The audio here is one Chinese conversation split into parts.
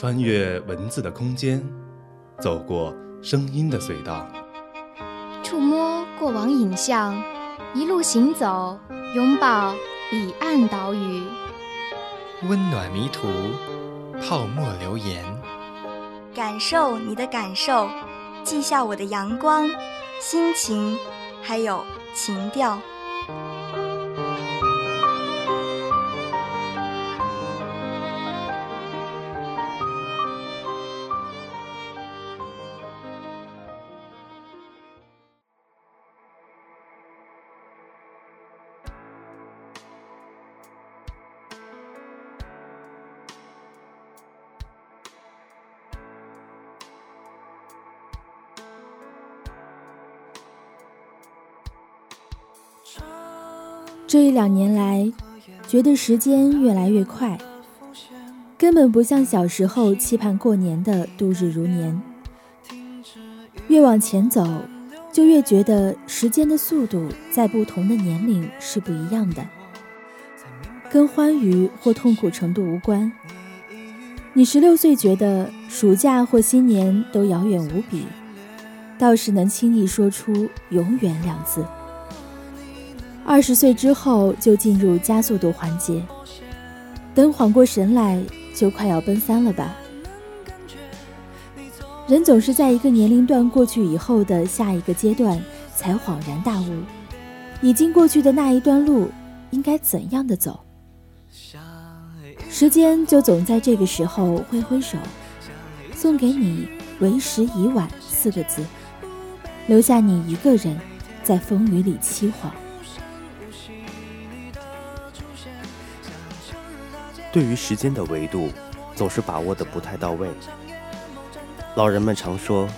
穿越文字的空间，走过声音的隧道，触摸过往影像，一路行走，拥抱彼岸岛屿，温暖迷途，泡沫留言，感受你的感受，记下我的阳光、心情，还有情调。这一两年来，觉得时间越来越快，根本不像小时候期盼过年的度日如年。越往前走，就越觉得时间的速度在不同的年龄是不一样的，跟欢愉或痛苦程度无关。你十六岁觉得暑假或新年都遥远无比，倒是能轻易说出“永远”两字。二十岁之后就进入加速度环节，等缓过神来，就快要奔三了吧。人总是在一个年龄段过去以后的下一个阶段，才恍然大悟，已经过去的那一段路应该怎样的走。时间就总在这个时候挥挥手，送给你“为时已晚”四个字，留下你一个人在风雨里凄惶。对于时间的维度，总是把握的不太到位。老人们常说，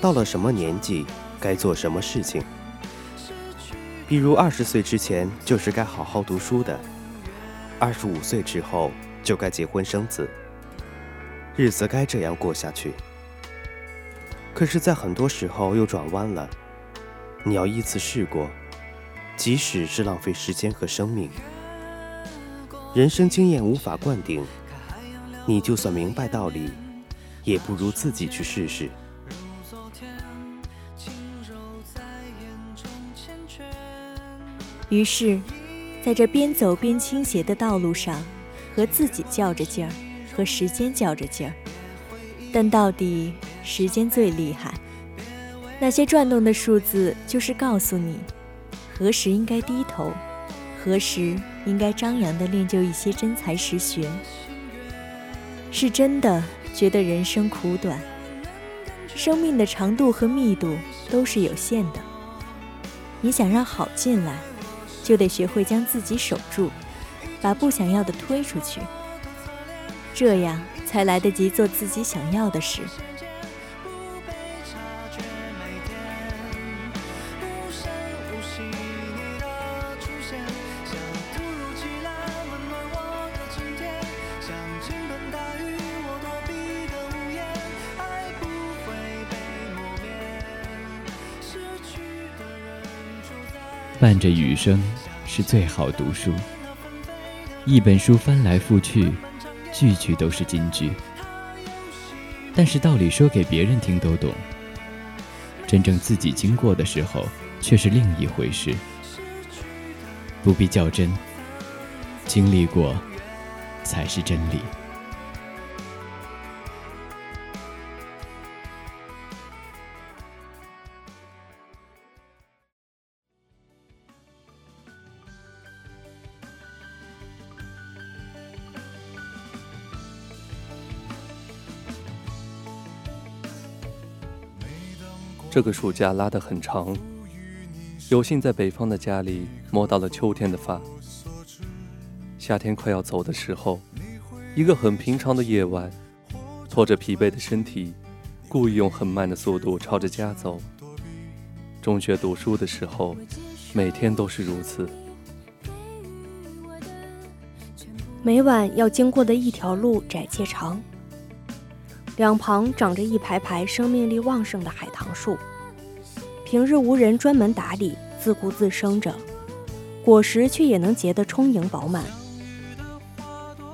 到了什么年纪该做什么事情。比如二十岁之前就是该好好读书的，二十五岁之后就该结婚生子，日子该这样过下去。可是，在很多时候又转弯了，你要依次试过，即使是浪费时间和生命。人生经验无法灌顶，你就算明白道理，也不如自己去试试。于是，在这边走边倾斜的道路上，和自己较着劲儿，和时间较着劲儿。但到底时间最厉害，那些转动的数字就是告诉你，何时应该低头。何时应该张扬地练就一些真才实学？是真的觉得人生苦短，生命的长度和密度都是有限的。你想让好进来，就得学会将自己守住，把不想要的推出去，这样才来得及做自己想要的事。伴着雨声，是最好读书。一本书翻来覆去，句句都是金句。但是道理说给别人听都懂，真正自己经过的时候，却是另一回事。不必较真，经历过，才是真理。这个暑假拉得很长，有幸在北方的家里摸到了秋天的发。夏天快要走的时候，一个很平常的夜晚，拖着疲惫的身体，故意用很慢的速度朝着家走。中学读书的时候，每天都是如此。每晚要经过的一条路窄且长。两旁长着一排排生命力旺盛的海棠树，平日无人专门打理，自顾自生着，果实却也能结得充盈饱满。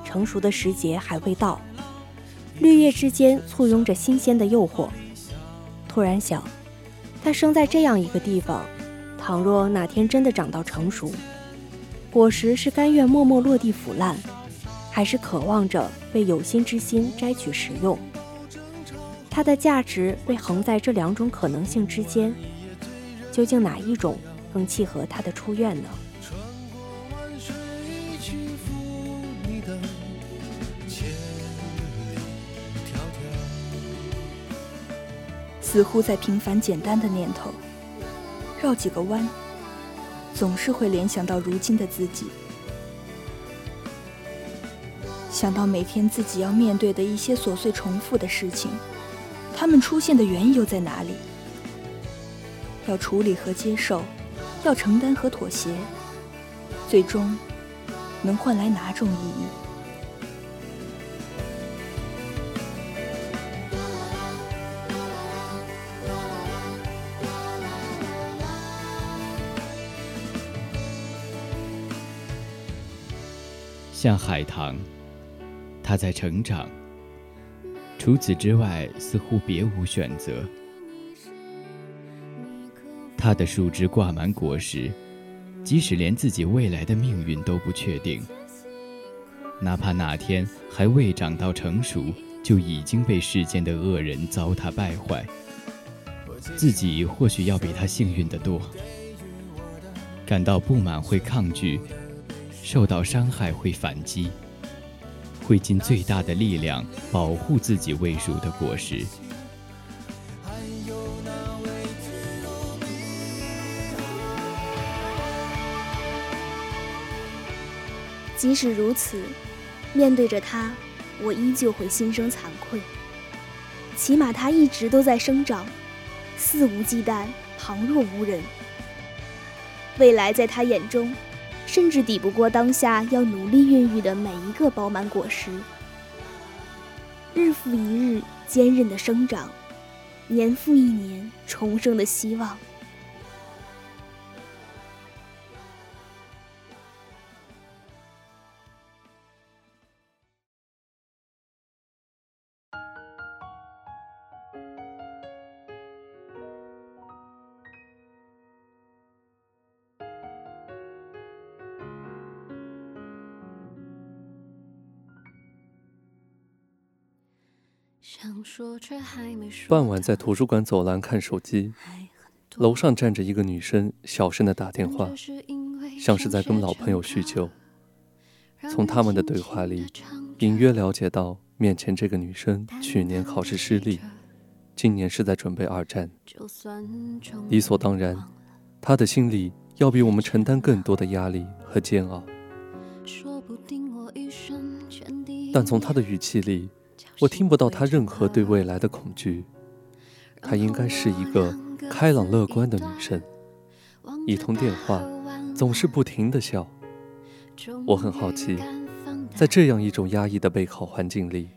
成熟的时节还未到，绿叶之间簇拥着新鲜的诱惑。突然想，它生在这样一个地方，倘若哪天真的长到成熟，果实是甘愿默默落地腐烂，还是渴望着被有心之心摘取食用？它的价值被横在这两种可能性之间，究竟哪一种更契合他的出愿呢？似乎在平凡简单的念头，绕几个弯，总是会联想到如今的自己，想到每天自己要面对的一些琐碎重复的事情，他们出现的缘由在哪里？要处理和接受，要承担和妥协，最终能换来哪种意义？像海棠，它在成长。除此之外，似乎别无选择。它的树枝挂满果实，即使连自己未来的命运都不确定。哪怕哪天还未长到成熟，就已经被世间的恶人糟蹋败坏，自己或许要比他幸运得多。感到不满会抗拒。受到伤害会反击，会尽最大的力量保护自己未熟的果实。即使如此，面对着它，我依旧会心生惭愧。起码它一直都在生长，肆无忌惮，旁若无人。未来在他眼中。甚至抵不过当下要努力孕育的每一个饱满果实，日复一日坚韧的生长，年复一年重生的希望。傍晚在图书馆走廊看手机，楼上站着一个女生，小声的打电话，像是在跟老朋友叙旧。从他们的对话里，隐约了解到面前这个女生去年考试失利，今年是在准备二战。理所当然，她的心里要比我们承担更多的压力和煎熬。但从她的语气里，我听不到她任何对未来的恐惧，她应该是一个开朗乐观的女生。一通电话，总是不停的笑。我很好奇，在这样一种压抑的备考环境里，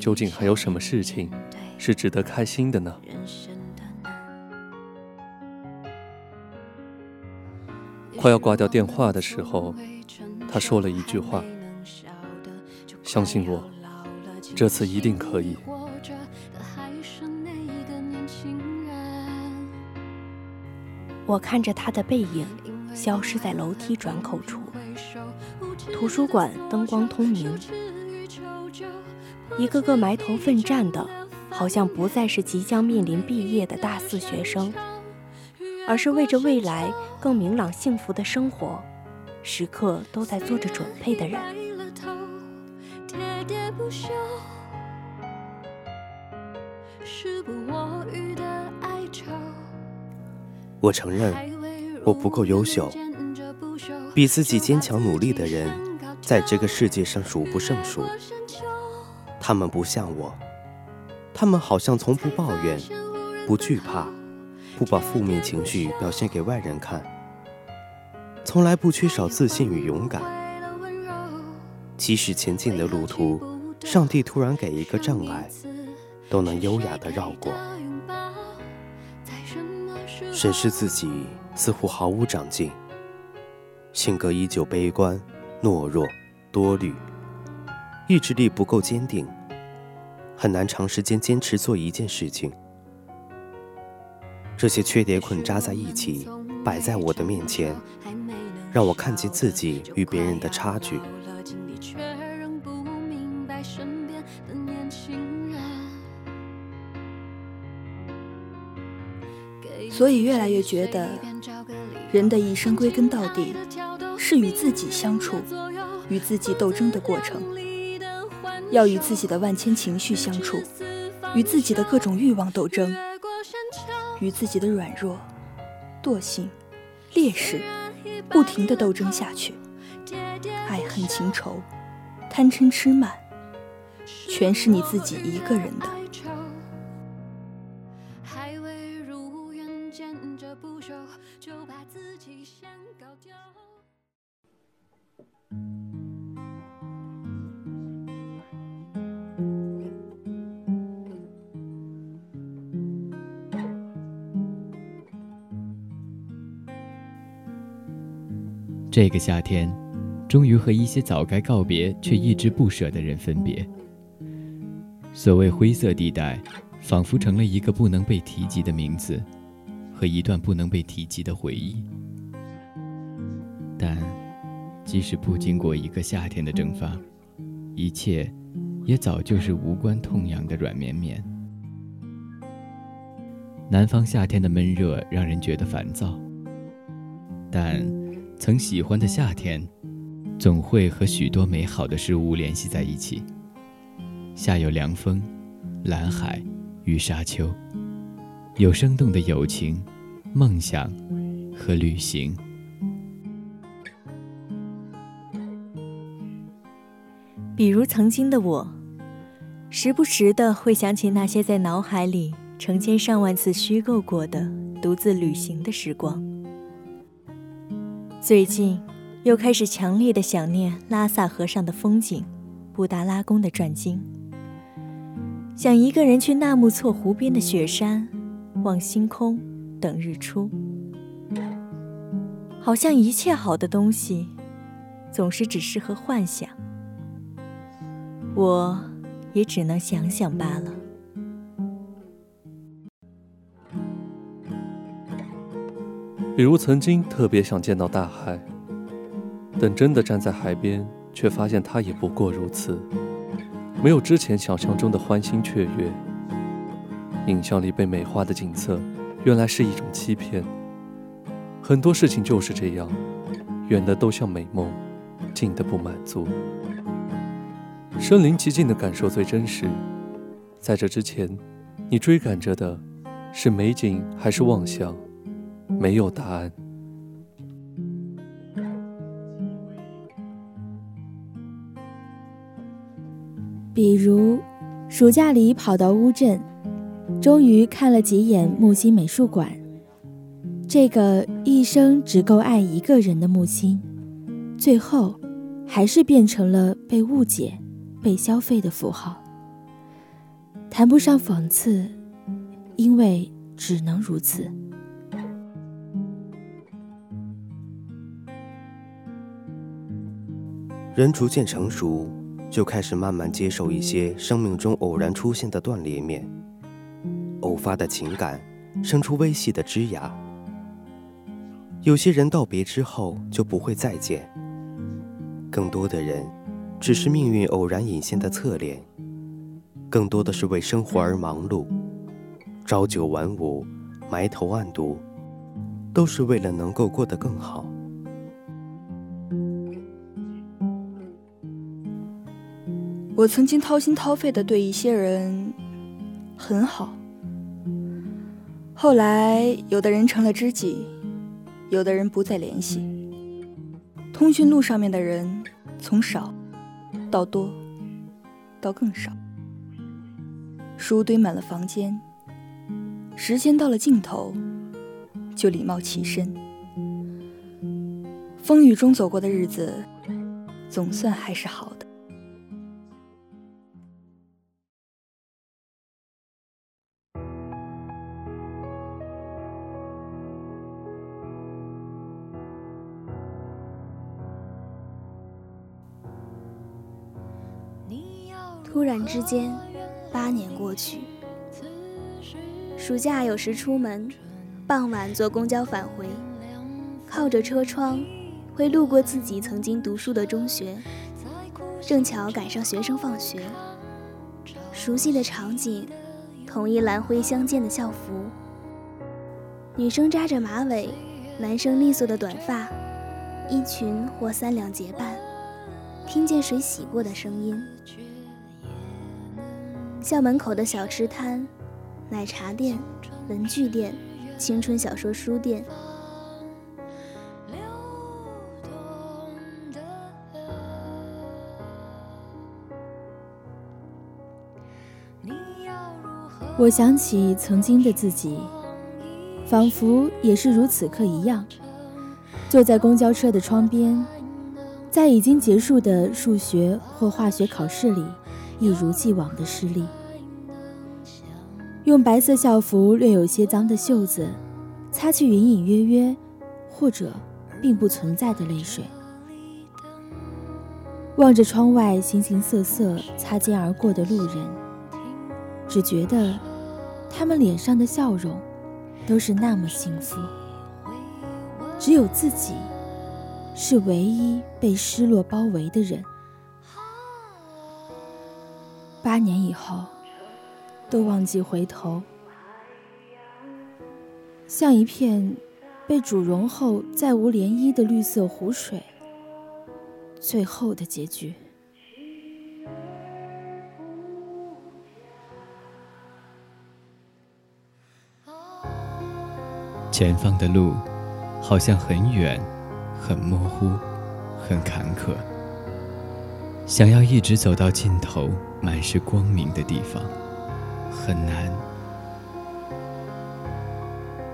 究竟还有什么事情是值得开心的呢？快要挂掉电话的时候，她说了一句话：“相信我。”这次一定可以。我看着他的背影消失在楼梯转口处，图书馆灯光通明，一个个埋头奋战的，好像不再是即将面临毕业的大四学生，而是为着未来更明朗幸福的生活，时刻都在做着准备的人。我承认，我不够优秀，比自己坚强努力的人，在这个世界上数不胜数。他们不像我，他们好像从不抱怨，不惧怕，不把负面情绪表现给外人看，从来不缺少自信与勇敢。即使前进的路途，上帝突然给一个障碍，都能优雅地绕过。审视自己，似乎毫无长进，性格依旧悲观、懦弱、多虑，意志力不够坚定，很难长时间坚持做一件事情。这些缺点捆扎在一起，摆在我的面前，让我看见自己与别人的差距。所以越来越觉得，人的一生归根到底是与自己相处、与自己斗争的过程。要与自己的万千情绪相处，与自己的各种欲望斗争。与自己的软弱、惰性、劣势，不停的斗争下去，爱恨情仇、贪嗔痴慢，全是你自己一个人的。这个夏天，终于和一些早该告别却一直不舍的人分别。所谓灰色地带，仿佛成了一个不能被提及的名字，和一段不能被提及的回忆。但，即使不经过一个夏天的蒸发，一切，也早就是无关痛痒的软绵绵。南方夏天的闷热让人觉得烦躁，但。曾喜欢的夏天，总会和许多美好的事物联系在一起。夏有凉风、蓝海与沙丘，有生动的友情、梦想和旅行。比如曾经的我，时不时的会想起那些在脑海里成千上万次虚构过的独自旅行的时光。最近，又开始强烈的想念拉萨河上的风景，布达拉宫的转经。想一个人去纳木错湖边的雪山，望星空，等日出。好像一切好的东西，总是只适合幻想。我也只能想想罢了。比如曾经特别想见到大海，等真的站在海边，却发现它也不过如此，没有之前想象中的欢欣雀跃。影像里被美化的景色，原来是一种欺骗。很多事情就是这样，远的都像美梦，近的不满足。身临其境的感受最真实。在这之前，你追赶着的，是美景还是妄想？没有答案。比如，暑假里跑到乌镇，终于看了几眼木心美术馆。这个一生只够爱一个人的木心，最后还是变成了被误解、被消费的符号。谈不上讽刺，因为只能如此。人逐渐成熟，就开始慢慢接受一些生命中偶然出现的断裂面，偶发的情感生出微细的枝芽。有些人道别之后就不会再见，更多的人只是命运偶然引线的侧脸，更多的是为生活而忙碌，朝九晚五，埋头暗读，都是为了能够过得更好。我曾经掏心掏肺的对一些人很好，后来有的人成了知己，有的人不再联系。通讯录上面的人从少到多，到更少。书堆满了房间，时间到了尽头，就礼貌起身。风雨中走过的日子，总算还是好的。突然之间，八年过去，暑假有时出门，傍晚坐公交返回，靠着车窗，会路过自己曾经读书的中学，正巧赶上学生放学，熟悉的场景，统一蓝灰相间的校服，女生扎着马尾，男生利索的短发，一群或三两结伴，听见水洗过的声音。校门口的小吃摊、奶茶店、文具店、青春小说书店。我想起曾经的自己，仿佛也是如此刻一样，坐在公交车的窗边，在已经结束的数学或化学考试里。一如既往的失利，用白色校服略有些脏的袖子，擦去隐隐约约或者并不存在的泪水。望着窗外形形色色擦肩而过的路人，只觉得他们脸上的笑容都是那么幸福，只有自己是唯一被失落包围的人。八年以后，都忘记回头，像一片被煮融后再无涟漪的绿色湖水。最后的结局。前方的路，好像很远，很模糊，很坎坷。想要一直走到尽头，满是光明的地方，很难。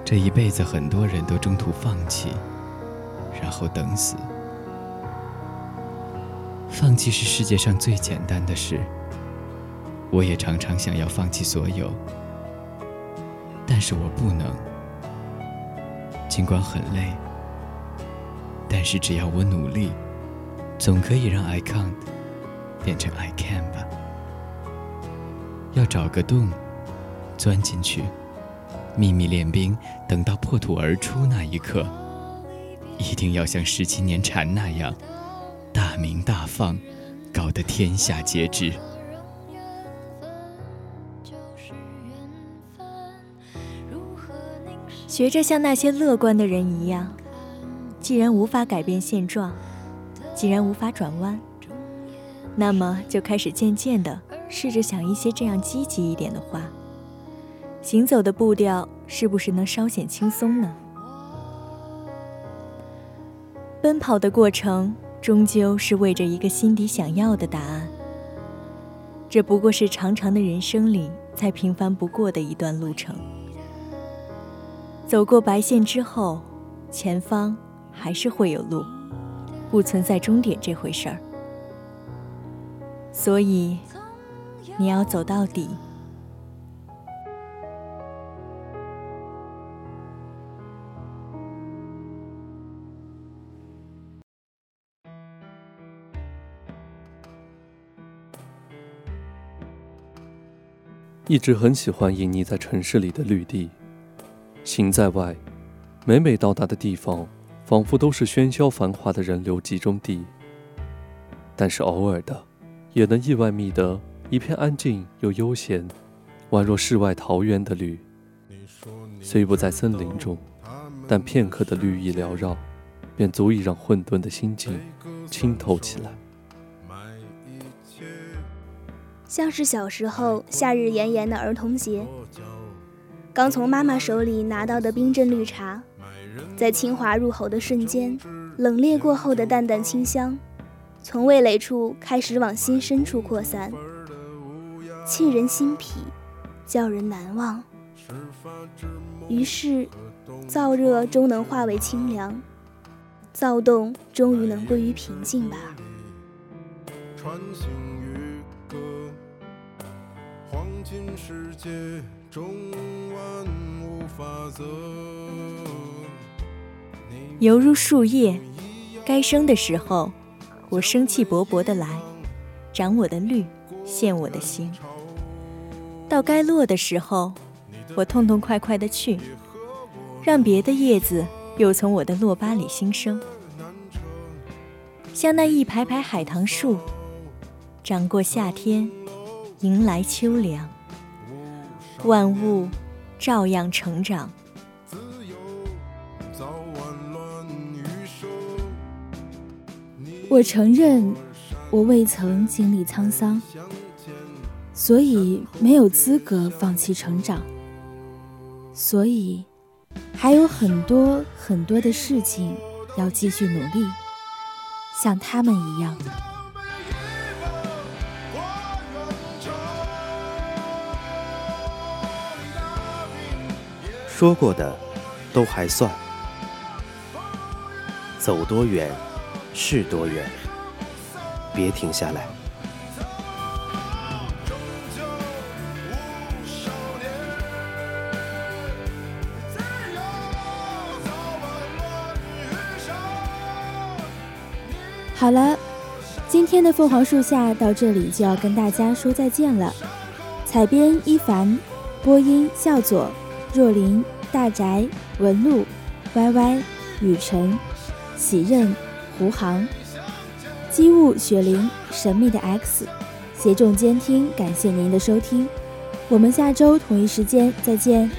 这一辈子，很多人都中途放弃，然后等死。放弃是世界上最简单的事。我也常常想要放弃所有，但是我不能。尽管很累，但是只要我努力，总可以让 I can't。变成 I can 吧。要找个洞，钻进去，秘密练兵，等到破土而出那一刻，一定要像十七年蝉那样，大鸣大放，搞得天下皆知。学着像那些乐观的人一样，既然无法改变现状，既然无法转弯。那么就开始渐渐的试着想一些这样积极一点的话。行走的步调是不是能稍显轻松呢？奔跑的过程终究是为着一个心底想要的答案。这不过是长长的人生里再平凡不过的一段路程。走过白线之后，前方还是会有路，不存在终点这回事儿。所以，你要走到底。一直很喜欢隐匿在城市里的绿地，行在外，每每到达的地方，仿佛都是喧嚣繁华的人流集中地。但是偶尔的。也能意外觅得一片安静又悠闲，宛若世外桃源的绿。虽不在森林中，但片刻的绿意缭绕，便足以让混沌的心境清透起来。像是小时候夏日炎炎的儿童节，刚从妈妈手里拿到的冰镇绿茶，在清华入喉的瞬间，冷冽过后的淡淡清香。从味蕾处开始往心深处扩散，沁人心脾，叫人难忘。于是，燥热终能化为清凉，躁动终于能归于平静吧。犹如树叶，该生的时候。我生气勃勃的来，长我的绿，现我的心。到该落的时候，我痛痛快快的去，让别的叶子又从我的落疤里新生，像那一排排海棠树，长过夏天，迎来秋凉，万物照样成长。我承认，我未曾经历沧桑，所以没有资格放弃成长。所以，还有很多很多的事情要继续努力，像他们一样。说过的，都还算。走多远，是多远。别停下来。好了，今天的凤凰树下到这里就要跟大家说再见了。采编一凡，播音笑左、若琳、大宅、文露、歪歪、雨辰、喜任、胡航、机务、雪玲、神秘的 X，协众监听，感谢您的收听，我们下周同一时间再见。